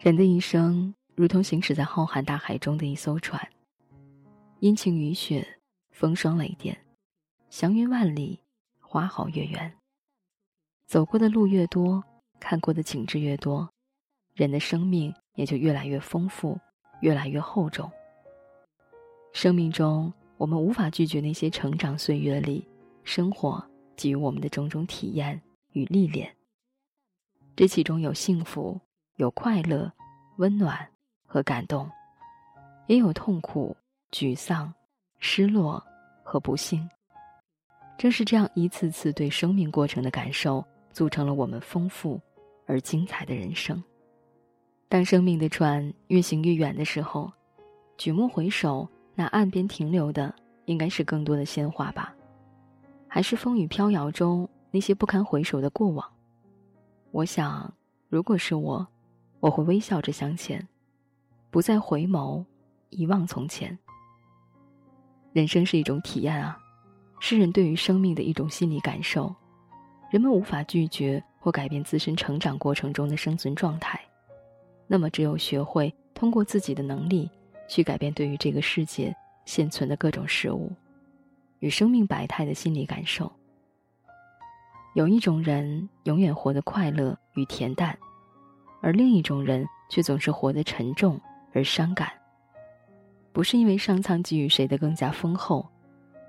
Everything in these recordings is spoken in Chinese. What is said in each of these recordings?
人的一生如同行驶在浩瀚大海中的一艘船，阴晴雨雪，风霜雷电，祥云万里，花好月圆。走过的路越多，看过的景致越多，人的生命也就越来越丰富，越来越厚重。生命中，我们无法拒绝那些成长岁月里生活给予我们的种种体验与历练。这其中有幸福，有快乐，温暖和感动，也有痛苦、沮丧、失落和不幸。正是这样一次次对生命过程的感受，组成了我们丰富而精彩的人生。当生命的船越行越远的时候，举目回首，那岸边停留的应该是更多的鲜花吧？还是风雨飘摇中那些不堪回首的过往？我想，如果是我，我会微笑着向前，不再回眸，遗忘从前。人生是一种体验啊，是人对于生命的一种心理感受。人们无法拒绝或改变自身成长过程中的生存状态，那么只有学会通过自己的能力去改变对于这个世界现存的各种事物与生命百态的心理感受。有一种人永远活得快乐与恬淡，而另一种人却总是活得沉重而伤感。不是因为上苍给予谁的更加丰厚，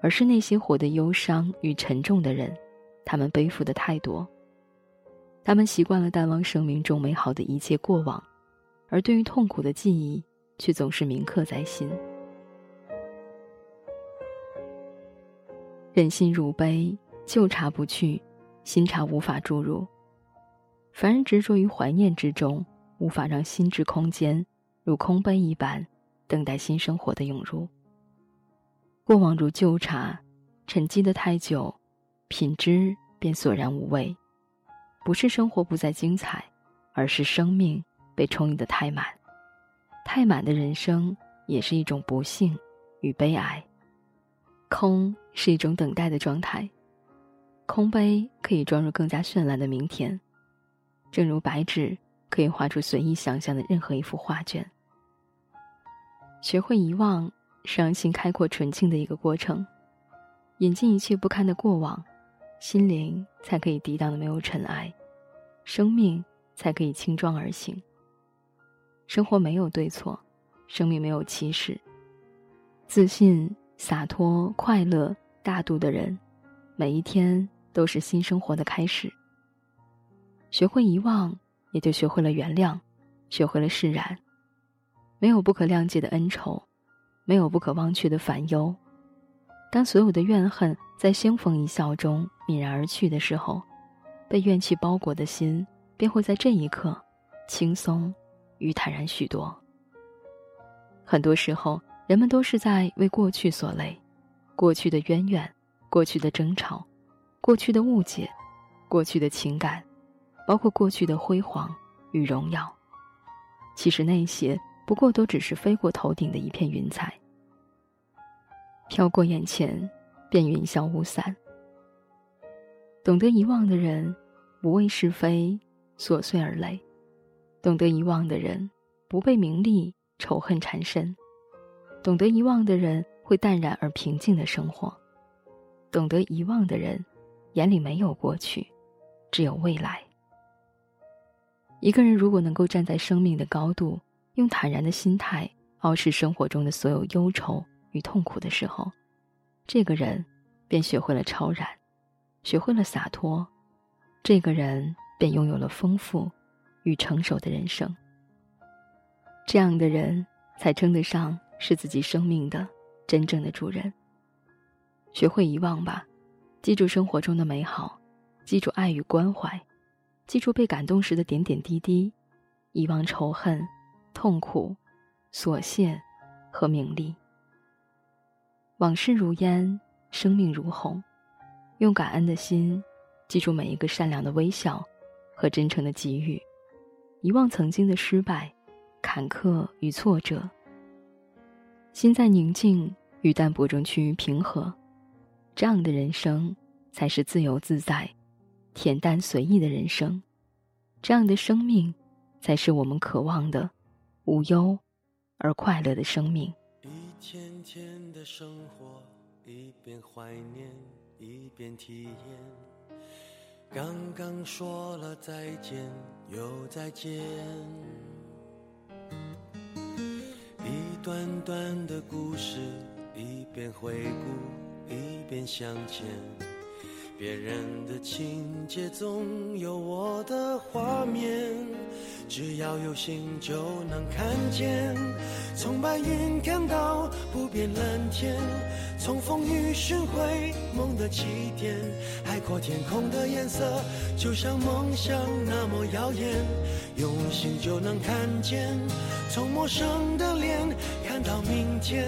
而是那些活得忧伤与沉重的人，他们背负的太多。他们习惯了淡忘生命中美好的一切过往，而对于痛苦的记忆却总是铭刻在心。人心如杯，旧茶不去。新茶无法注入，凡人执着于怀念之中，无法让心智空间如空杯一般，等待新生活的涌入。过往如旧茶，沉积的太久，品质便索然无味。不是生活不再精彩，而是生命被充盈的太满。太满的人生也是一种不幸与悲哀。空是一种等待的状态。空杯可以装入更加绚烂的明天，正如白纸可以画出随意想象的任何一幅画卷。学会遗忘，是让心开阔纯净的一个过程。引进一切不堪的过往，心灵才可以抵挡的没有尘埃，生命才可以轻装而行。生活没有对错，生命没有歧视。自信、洒脱、快乐、大度的人，每一天。都是新生活的开始。学会遗忘，也就学会了原谅，学会了释然。没有不可谅解的恩仇，没有不可忘却的烦忧。当所有的怨恨在相逢一笑中泯然而去的时候，被怨气包裹的心便会在这一刻轻松与坦然许多。很多时候，人们都是在为过去所累，过去的渊源，过去的争吵。过去的误解，过去的情感，包括过去的辉煌与荣耀，其实那些不过都只是飞过头顶的一片云彩，飘过眼前，便云消雾散。懂得遗忘的人，不为是非琐碎而累；懂得遗忘的人，不被名利仇恨缠身；懂得遗忘的人，会淡然而平静的生活；懂得遗忘的人。眼里没有过去，只有未来。一个人如果能够站在生命的高度，用坦然的心态傲视生活中的所有忧愁与痛苦的时候，这个人便学会了超然，学会了洒脱，这个人便拥有了丰富与成熟的人生。这样的人才称得上是自己生命的真正的主人。学会遗忘吧。记住生活中的美好，记住爱与关怀，记住被感动时的点点滴滴，遗忘仇恨、痛苦、琐屑和名利。往事如烟，生命如虹。用感恩的心，记住每一个善良的微笑和真诚的给予，遗忘曾经的失败、坎坷与挫折。心在宁静与淡泊中趋于平和。这样的人生，才是自由自在、恬淡随意的人生。这样的生命，才是我们渴望的无忧而快乐的生命。一天天的生活，一边怀念，一边体验。刚刚说了再见，又再见。一段段的故事，一边回顾，一边向前。别人的情节总有我的画面，只要有心就能看见。从白云看到不变蓝天，从风雨寻回梦的起点。海阔天空的颜色，就像梦想那么耀眼。用心就能看见，从陌生的脸看到明天，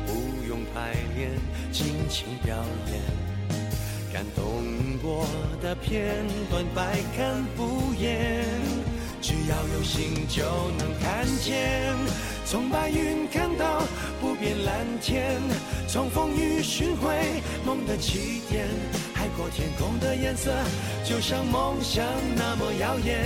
排练，尽情表演。感动过的片段，百看不厌。只要有心，就能看见。从白云看到不变蓝天，从风雨寻回梦的起点。海阔天空的颜色，就像梦想那么耀眼。